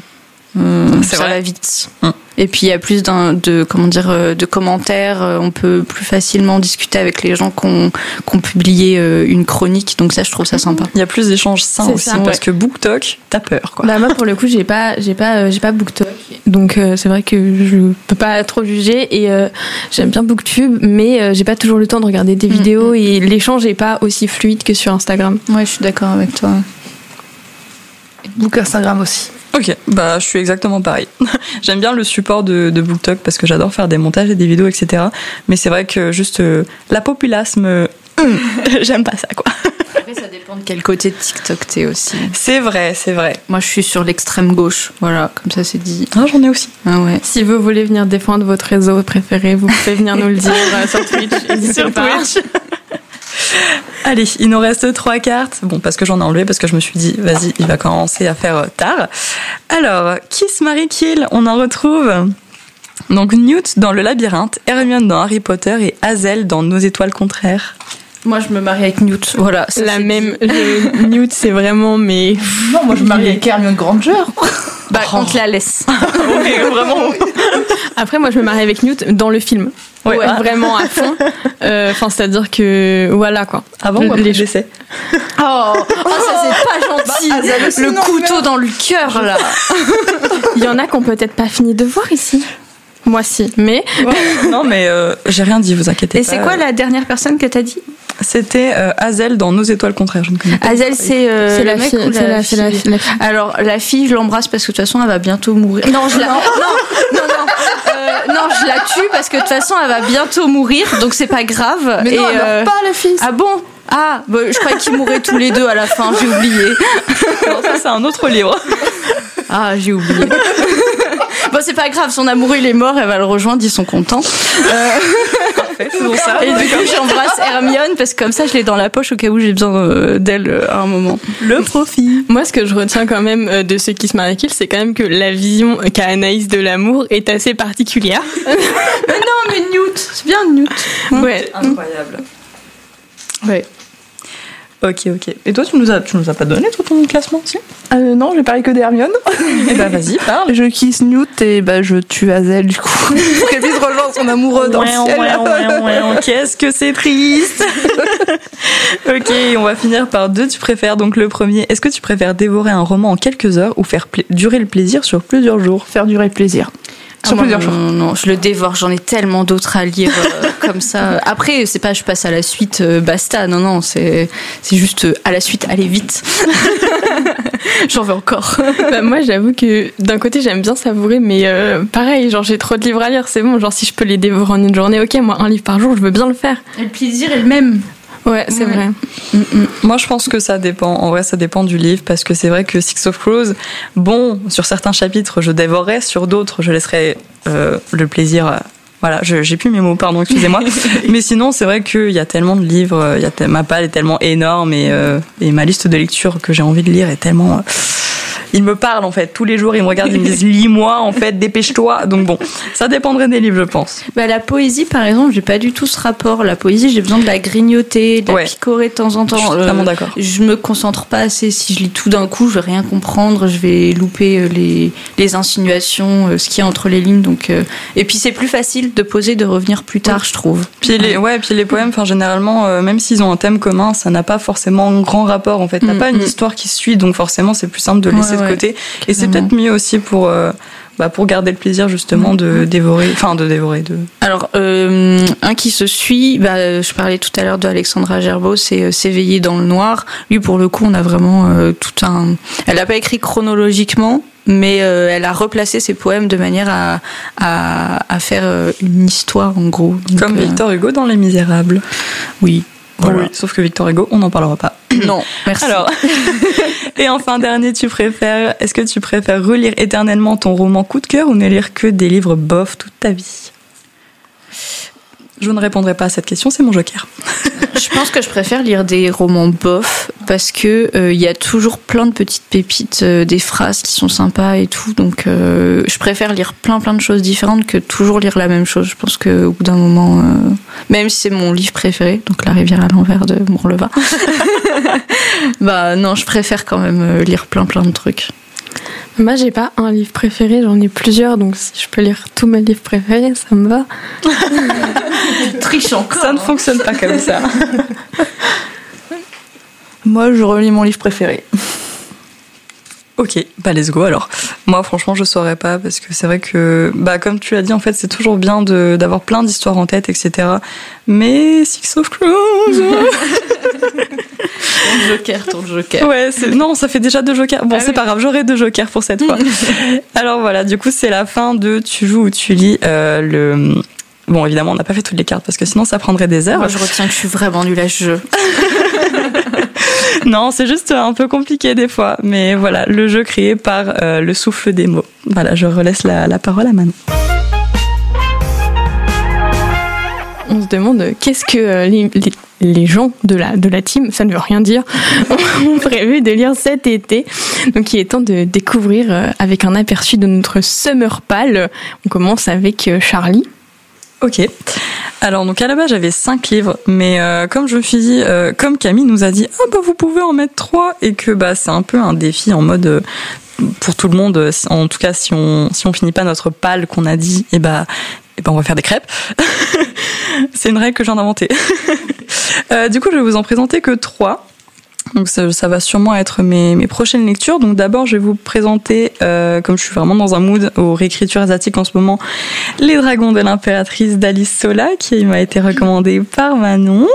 C'est ça vrai. va vite. Mm. Et puis il y a plus de comment dire euh, de commentaires. euh, On peut plus facilement discuter avec les gens qui ont, qui ont publié une chronique. Donc ça, je trouve ça sympa. Il y a plus d'échanges sains C'est aussi, ça, parce ouais. que Booktalk, t'as peur, quoi. Bah moi pour le coup j'ai pas j'ai pas j'ai pas BookTok donc euh, c'est vrai que je peux pas trop juger et euh, j'aime bien BookTube mais euh, j'ai pas toujours le temps de regarder des Mm, vidéos et l'échange est pas aussi fluide que sur Instagram. Ouais, je suis d'accord avec toi. Book Instagram aussi. Ok, bah je suis exactement pareil. [laughs] J'aime bien le support de, de BookTok parce que j'adore faire des montages et des vidéos, etc. Mais c'est vrai que juste euh, la populace me... [laughs] J'aime pas ça, quoi. Après, ça dépend de quel côté de TikTok t'es aussi. C'est vrai, c'est vrai. Moi, je suis sur l'extrême gauche. Voilà, comme ça, c'est dit. Ah, j'en ai aussi. Ah ouais. Si vous voulez venir défendre votre réseau préféré, vous pouvez venir nous le dire [laughs] euh, sur Twitch. Sur pas. Twitch. [laughs] Allez, il nous reste trois cartes. Bon, parce que j'en ai enlevé, parce que je me suis dit, vas-y, il va commencer à faire euh, tard. Alors, Kiss, Marie Kill, on en retrouve. Donc Newt dans le labyrinthe, Hermione dans Harry Potter et Hazel dans Nos étoiles contraires. Moi, je me marie avec Newt. Voilà, ça, La c'est même. je- [laughs] Newt, c'est vraiment mais. Non, moi je me marie avec Hermione Granger. Bah, on te la laisse. [laughs] oui, vraiment. [laughs] Après, moi, je me marie avec Newt dans le film. Ouais. Ouais, vraiment à fond. Euh, Enfin, c'est-à-dire que voilà quoi. Avant ou Les après le gens- décès Oh, oh, ça c'est pas gentil. Aussi, le couteau dans le cœur là. Il y en a qu'on peut-être pas fini de voir ici. Moi, si. Mais Non, mais euh, j'ai rien dit, vous inquiétez Et pas. c'est quoi la dernière personne que t'as dit C'était euh, Hazel dans Nos étoiles contraires. Je ne connais pas. Hazel, c'est euh, la fille. la, la. Alors la fille, je l'embrasse parce que de toute façon, elle va bientôt mourir. Non, je la, non, non, non, Euh, non, je la tue parce que de toute façon, elle va bientôt mourir, donc c'est pas grave. Mais non, Et, elle euh, meurt pas la fille. Ah bon? Ah, bah, je croyais qu'ils mouraient tous les deux à la fin. J'ai oublié. Non, ça, c'est un autre livre. Ah, j'ai oublié. Bon, c'est pas grave. Son amoureux, il est mort. Elle va le rejoindre. Ils sont contents. Parfait, faisons ça. Et du coup, j'embrasse Hermione parce que comme ça, je l'ai dans la poche au cas où j'ai besoin euh, d'elle euh, à un moment. Le profit. Moi, ce que je retiens quand même euh, de ceux qui se marient c'est quand même que la vision qu'a Anaïs de l'amour est assez particulière. [laughs] Non, mais Newt, c'est bien Newt. Ouais. Incroyable. Ouais. Ok, ok. Et toi, tu nous as, tu nous as pas donné tout ton classement, si? Euh, non, j'ai parlé que d'Hermione. Eh ben, vas-y, parle. Je kiss Newt et bah, je tue Hazel du coup. [laughs] Pour qu'elle puisse rejoindre son amoureux dans le ciel. [laughs] Qu'est-ce que c'est triste. [laughs] ok, on va finir par deux. Tu préfères donc le premier. Est-ce que tu préfères dévorer un roman en quelques heures ou faire durer le plaisir sur plusieurs jours? Faire durer le plaisir. Sur Ah, plusieurs non, jours. Non, non, je le dévore. J'en ai tellement d'autres à lire euh, [laughs] comme ça. Après, c'est pas je passe à la suite, euh, basta. Non, non, c'est c'est juste euh, à la suite, allez vite. [laughs] J'en veux encore. Bah, moi, j'avoue que d'un côté, j'aime bien savourer, mais euh, pareil, genre j'ai trop de livres à lire, c'est bon. Genre si je peux les dévorer en une journée, ok, moi un livre par jour, je veux bien le faire. Et le plaisir est le même. Ouais, c'est vrai. Moi, je pense que ça dépend. En vrai, ça dépend du livre parce que c'est vrai que Six of Crows, bon, sur certains chapitres, je dévorerai, sur d'autres, je laisserai euh, le plaisir. voilà, j'ai plus mes mots, pardon, excusez-moi. [laughs] Mais sinon, c'est vrai qu'il y a tellement de livres, y a ma palle est tellement énorme et, euh, et ma liste de lecture que j'ai envie de lire est tellement. euh, ils me parlent en fait tous les jours, ils me regardent, ils me disent lis-moi en fait, dépêche-toi. Donc bon, ça dépendrait des livres, je pense. Bah, la poésie, par exemple, j'ai pas du tout ce rapport. La poésie, j'ai besoin de la grignoter, de la Ouais. picorer de temps en temps. Je suis Euh, d'accord. Je me concentre pas assez. Si je lis tout d'un coup, je vais rien comprendre. Je vais louper euh, les, les insinuations, euh, ce qu'il y a entre les lignes. Donc, euh, et puis c'est plus facile de poser, de revenir plus tard, je trouve. Puis les, ouais, puis les poèmes, enfin généralement, euh, même s'ils ont un thème commun, ça n'a pas forcément un grand rapport. En fait, t'as Mm, pas une mm. histoire qui se suit, donc forcément, c'est plus simple de laisser Ouais, ouais, côté. Et c'est peut-être mieux aussi pour, euh, bah, pour garder le plaisir justement de dévorer, enfin de dévorer, de. Alors, euh, un qui se suit, bah, je parlais tout à l'heure de Alexandra Gerbeau, c'est euh, S'éveiller dans le noir. Lui, pour le coup, on a vraiment euh, tout un. Elle n'a pas écrit chronologiquement, mais euh, elle a replacé ses poèmes de manière à, à, à faire euh, une histoire, en gros. Donc, Comme Victor Hugo dans Les Misérables. Oui. Voilà. Oui, sauf que Victor Hugo, on n'en parlera pas. [coughs] Non, merci. Alors, [laughs] et enfin dernier, tu préfères, est-ce que tu préfères relire éternellement ton roman coup de cœur ou ne lire que des livres bof toute ta vie? Je ne répondrai pas à cette question, c'est mon joker. Je pense que je préfère lire des romans bof parce que euh, il y a toujours plein de petites pépites, euh, des phrases qui sont sympas et tout. Donc euh, je préfère lire plein plein de choses différentes que toujours lire la même chose. Je pense que au bout d'un moment, même si c'est mon livre préféré, donc La rivière à l'envers de Mourleva, [laughs] bah non, je préfère quand même lire plein plein de trucs. Moi, j'ai pas un livre préféré, j'en ai plusieurs, donc si je peux lire tous mes livres préférés, ça me va. [laughs] Triche encore. Ça ne fonctionne pas comme ça. [laughs] Moi, je relis mon livre préféré. Ok, bah let's go alors. Moi franchement je saurais pas parce que c'est vrai que bah comme tu l'as dit en fait c'est toujours bien de d'avoir plein d'histoires en tête etc. Mais Six of Crows [laughs] Ton joker, ton joker. ouais non ça fait déjà deux jokers. Bon c'est pas grave j'aurai deux jokers pour cette fois. [laughs] alors voilà du coup c'est la fin de tu joues ou tu lis euh, le Bon, évidemment, on n'a pas fait toutes les cartes parce que sinon ça prendrait des heures. Moi, je retiens que je suis vraiment nulle à ce jeu. [laughs] Non, c'est juste un peu compliqué des fois. Mais voilà, le jeu créé par euh, le souffle des mots. Voilà, je relaisse la, la parole à Manon. On se demande qu'est-ce que euh, les, les- les gens de la, de la team, ça ne veut rien dire, [laughs] ont prévu de lire cet été. Donc il est temps de découvrir euh, avec un aperçu de notre Summer Pal. On commence avec euh, Charlie. Ok. Alors donc à la base j'avais cinq livres, mais euh, comme je suis dit, comme Camille nous a dit, ah bah vous pouvez en mettre trois et que bah c'est un peu un défi en mode pour tout le monde. En tout cas si on si on finit pas notre pal qu'on a dit, et bah et ben on va faire des crêpes. [laughs] c'est une règle que j'ai inventée. [laughs] Euh, du coup je vais vous en présenter que trois. Donc ça, va sûrement être mes, prochaines lectures. Donc d'abord, je vais vous présenter, euh, comme je suis vraiment dans un mood aux réécritures asiatiques en ce moment, Les Dragons de l'impératrice d'Alice Sola, qui m'a été recommandé par Manon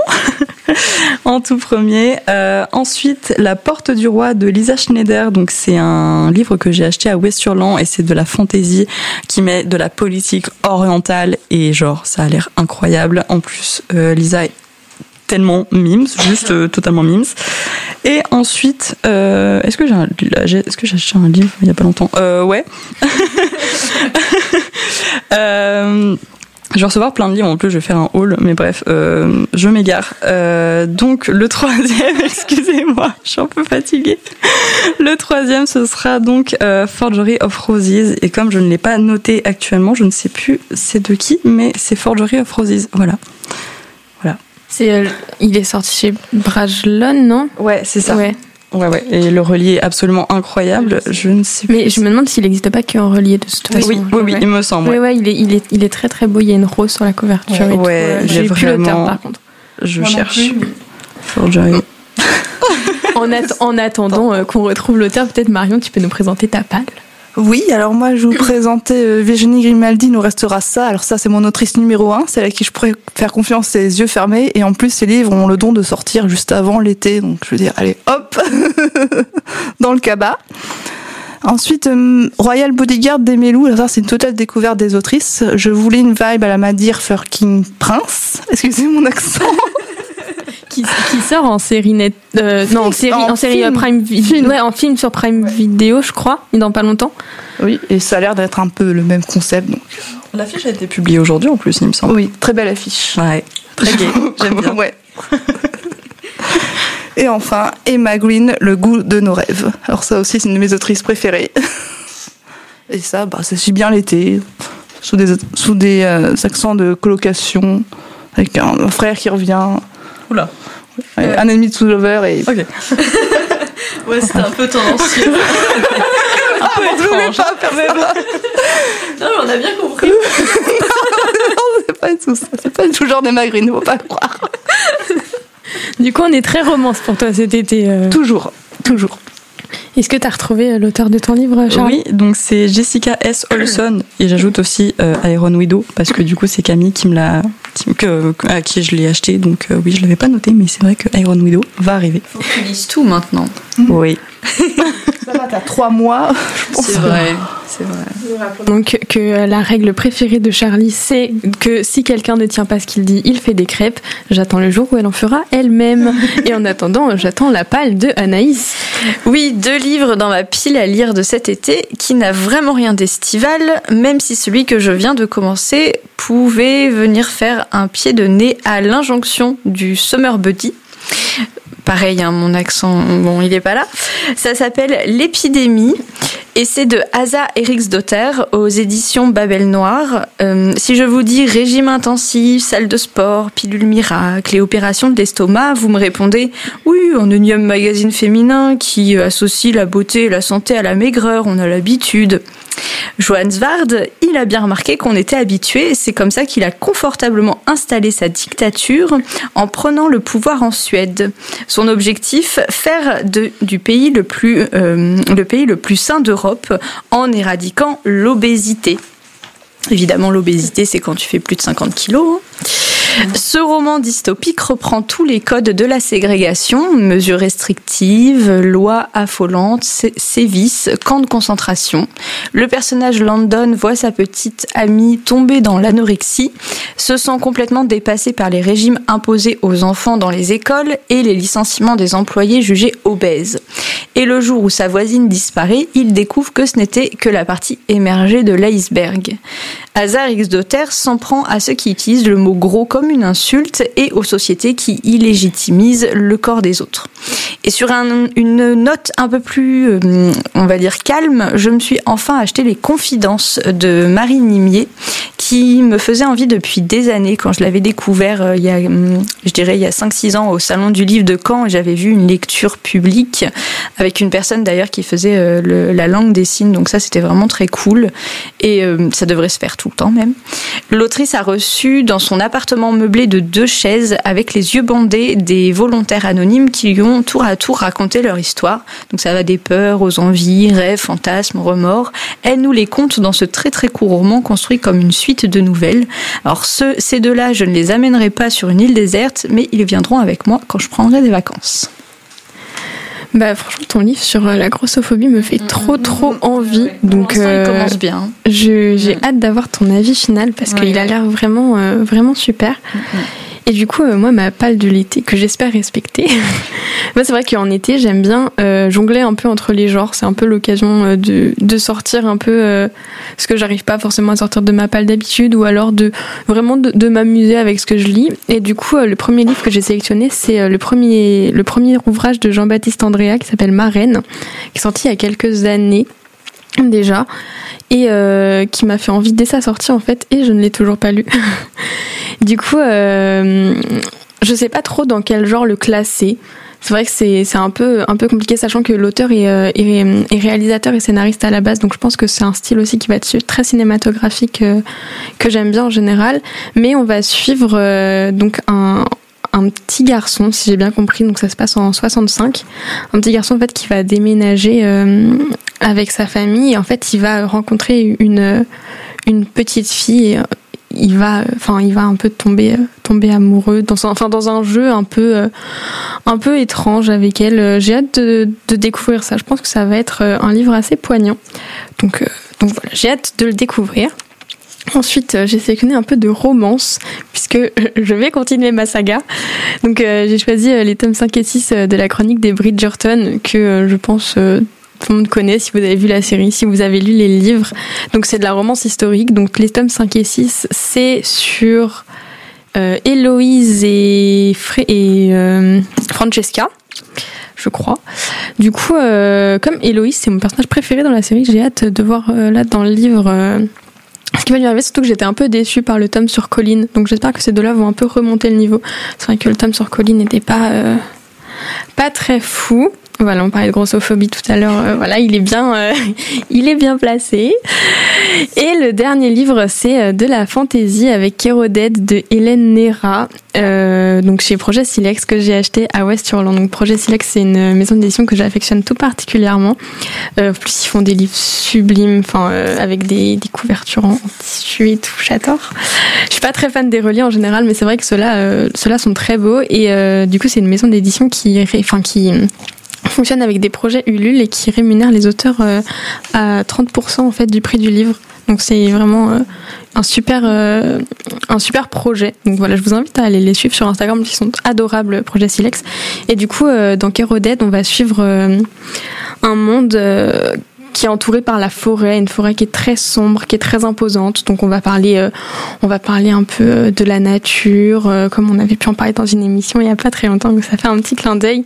[laughs] en tout premier. Euh, ensuite, La Porte du Roi de Lisa Schneider. Donc c'est un livre que j'ai acheté à Westurland et c'est de la fantaisie qui met de la politique orientale et genre ça a l'air incroyable. En plus, Lisa est tellement mimes, juste euh, totalement mimes. Et ensuite, euh, est-ce que j'ai est-ce que j'ai acheté un livre il y a pas longtemps? Euh, Ouais. [laughs] je vais recevoir plein de livres en plus, je vais faire un haul, mais bref, je m'égare. Donc le troisième, [laughs] excusez-moi, je suis un peu fatiguée. Le troisième, ce sera donc Forgery of Roses, et comme je ne l'ai pas noté actuellement, je ne sais plus c'est de qui, mais c'est Forgery of Roses, voilà. C'est, euh, il est sorti chez Brajlon, non? Ouais, c'est ça. Ouais. Ouais, ouais. Et le relié est absolument incroyable. Je ne sais plus. Mais je me demande s'il n'existe pas qu'en relié de toute façon. Oui, oui, il me semble. Ouais, ouais, il est, il, est, il est très très beau. Il y a une rose sur la couverture. Ouais, j'ai j'ai plus l'auteur vraiment- par contre. Je Moi cherche. Forgery. [laughs] En, at- en attendant euh, qu'on retrouve l'auteur, peut-être Marion, tu peux nous présenter ta palle. Oui, alors moi je vous [clears throat] présenter euh, Virginie Grimaldi, nous restera ça. Alors ça c'est mon autrice numéro un, celle à qui je pourrais faire confiance les yeux fermés. Et en plus ces livres ont le don de sortir juste avant l'été, donc je veux dire, allez hop, [laughs] dans le cabas. Ensuite, euh, Royal Bodyguard d'Emelou, alors ça c'est une totale découverte des autrices. Je voulais une vibe à la Madir Fucking Prince. Excusez mon accent. Qui, qui sort en série net. euh, non, en série, en en série film. euh, Prime Video. Ouais, en film sur Prime Video, je crois, dans pas longtemps. Oui, et ça a l'air d'être un peu le même concept. Donc. L'affiche a été publiée aujourd'hui en plus, il me semble. Oui, très belle affiche. Ouais. Très [laughs] gai. J'aime bien. Ouais. [laughs] Et enfin, Emma Green, Le goût de nos rêves. Alors ça aussi, c'est une de mes autrices préférées. [laughs] Et ça, bah, ça suit bien l'été, sous des, sous des euh, accents de colocation, avec un, un frère qui revient, Oula. ouais, un ennemi de sous-lover et... Ok. [laughs] Ouais, c'était un peu tendancieux. [laughs] Un peu étrange. pas faire ça. [laughs] non, mais on a bien compris. c'est pas du tout ça. C'est pas du tout genre d'Emma Green, faut pas croire. Du coup, on est très romance pour toi cet été. euh. Toujours, toujours. Est-ce que tu as retrouvé euh, l'auteur de ton livre, Charlie Oui, donc c'est Jessica S. Olson et j'ajoute aussi euh, Iron Widow parce que du coup c'est Camille qui me l'a, qui- que- à qui je l'ai acheté donc euh, oui je l'avais pas noté mais c'est vrai que Iron Widow va arriver. Faut que tu lises tout maintenant. [laughs] Oui. Ça va, t'as trois mois, je pense. C'est vrai, c'est vrai. Donc que euh, la règle préférée de Charlie, c'est que si quelqu'un ne tient pas ce qu'il dit, il fait des crêpes. J'attends le jour où elle en fera elle-même. Et en attendant, j'attends la palle de Anaïs. Oui, deux dans ma pile à lire de cet été qui n'a vraiment rien d'estival, même si celui que je viens de commencer pouvait venir faire un pied de nez à l'injonction du Summer Buddy. Pareil, hein, mon accent, bon, il est pas là. Ça s'appelle L'épidémie et c'est de Asa Eriksdotter aux éditions Babel Noir. Euh, si je vous dis régime intensif, salle de sport, pilule miracle et opération de l'estomac, vous me répondez oui, un énième magazine féminin qui associe la beauté et la santé à la maigreur, on a l'habitude. Johannes Vard, il a bien remarqué qu'on était habitué, et c'est comme ça qu'il a confortablement installé sa dictature en prenant le pouvoir en Suède. Son objectif, faire du pays le plus, euh, pays le plus sain d'Europe en éradiquant l'obésité. Évidemment, l'obésité, c'est quand tu fais plus de 50 kilos. hein. Ce roman dystopique reprend tous les codes de la ségrégation, mesures restrictives, lois affolantes, sé- sévices, camps de concentration. Le personnage Landon voit sa petite amie tomber dans l'anorexie, se sent complètement dépassé par les régimes imposés aux enfants dans les écoles et les licenciements des employés jugés obèses. Et le jour où sa voisine disparaît, il découvre que ce n'était que la partie émergée de l'iceberg. Hazard X Dotter s'en prend à ceux qui utilisent le mot gros comme une insulte et aux sociétés qui illégitimisent le corps des autres. Et sur une note un peu plus, euh, on va dire, calme, je me suis enfin acheté les Confidences de Marie Nimier, qui me faisait envie depuis des années quand je l'avais découvert euh, il y a, hum, je dirais, il y a 5-6 ans au Salon du Livre de Caen. J'avais vu une lecture publique avec une personne d'ailleurs qui faisait euh, la langue des signes. Donc ça, c'était vraiment très cool. Et ça devrait se faire tout le temps même. L'autrice a reçu dans son appartement meublé de deux chaises avec les yeux bandés des volontaires anonymes qui lui ont tour à tour raconté leur histoire. Donc ça va des peurs aux envies, rêves, fantasmes, remords. Elle nous les compte dans ce très très court roman construit comme une suite de nouvelles. Alors ces deux-là, je ne les amènerai pas sur une île déserte, mais ils viendront avec moi quand je prendrai des vacances. Bah franchement ton livre sur la grossophobie me fait trop trop envie. Donc il euh, commence bien. j'ai hâte d'avoir ton avis final parce qu'il a l'air vraiment euh, vraiment super. Et du coup, euh, moi, ma palle de l'été, que j'espère respecter, moi, [laughs] c'est vrai qu'en été, j'aime bien euh, jongler un peu entre les genres. C'est un peu l'occasion euh, de, de, sortir un peu euh, ce que j'arrive pas forcément à sortir de ma palle d'habitude ou alors de vraiment de, de m'amuser avec ce que je lis. Et du coup, le premier livre que j'ai sélectionné, c'est le premier, le premier ouvrage de Jean-Baptiste Andrea qui s'appelle Marraine, qui est sorti il y a quelques années déjà et euh, qui m'a fait envie dès sa sortie en fait et je ne l'ai toujours pas lu. [laughs] du coup, euh, je sais pas trop dans quel genre le classer. C'est vrai que c'est un peu, un peu compliqué, sachant que l'auteur est, euh, est, réalisateur et scénariste à la base, donc je pense que c'est un style aussi qui va être très cinématographique euh, que j'aime bien en général. Mais on va suivre donc un, un petit garçon, si j'ai bien compris, donc ça se passe en 65, un petit garçon en fait qui va déménager avec sa famille en fait il va rencontrer une une petite fille. Euh, il va, enfin, il va un peu tomber, euh, tomber amoureux dans un, enfin, dans un jeu un peu, un peu étrange avec elle. J'ai hâte de, découvrir ça. Je pense que ça va être un livre assez poignant. Donc, donc voilà, j'ai hâte de le découvrir. Ensuite, euh, j'ai sélectionné un peu de romance, puisque [laughs] je vais continuer ma saga. Donc, euh, j'ai choisi euh, les tomes 5 et 6 de la chronique des Bridgerton, que je pense tout le monde connaît si vous avez vu la série, si vous avez lu les livres. Donc, c'est de la romance historique. Donc, les tomes 5 et 6, c'est sur Héloïse et, et Francesca je crois. Du coup, comme Héloïse, c'est mon personnage préféré dans la série, j'ai hâte de voir là dans le livre ce qui va lui arriver, surtout que j'étais un peu déçue par le tome sur Colline. Donc j'espère que ces deux-là vont un peu remonter le niveau. C'est vrai que le tome sur Colline n'était euh, pas très fou. Voilà, on parlait de grossophobie tout à l'heure. Euh, voilà, il est bien, euh, [laughs] il est bien placé. Et le dernier livre, c'est euh, de la fantaisie avec Kérodette de Hélène Nera. donc chez Projet Silex que j'ai acheté à West Hurland. Donc Projet Silex, c'est une maison d'édition que j'affectionne tout particulièrement. plus ils font des livres sublimes, enfin avec des, des, couvertures en tissu et tout. J'adore. Je suis pas très fan des reliés en général, mais c'est vrai que ceux-là, ceux-là sont très beaux. Et du coup, c'est une maison d'édition qui, enfin qui fonctionne avec des projets Ulule et qui rémunère les auteurs euh, à 30% en fait du prix du livre. Donc c'est vraiment euh, un super euh, un super projet. Donc voilà, je vous invite à aller les suivre sur Instagram, qui sont adorables, projet Silex. Et du coup, dans Keroded, on va suivre un monde qui est entouré par la forêt, une forêt qui est très sombre, qui est très imposante. Donc on va parler, euh, on va parler un peu euh, de la nature, euh, comme on avait pu en parler dans une émission il y a pas très longtemps. Donc ça fait un petit clin d'œil.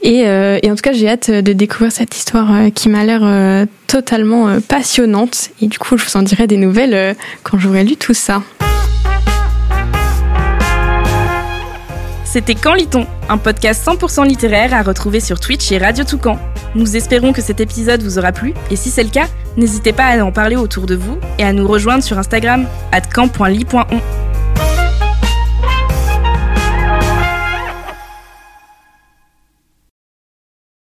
Et, et, en tout cas, j'ai hâte de découvrir cette histoire qui m'a l'air totalement passionnante. Et du coup, je vous en dirai des nouvelles quand j'aurai lu tout ça. C'était Quand lit-on Un podcast 100% littéraire à retrouver sur Twitch et Radio Toucan. Nous espérons que cet épisode vous aura plu et si c'est le cas, n'hésitez pas à en parler autour de vous et à nous rejoindre sur Instagram at.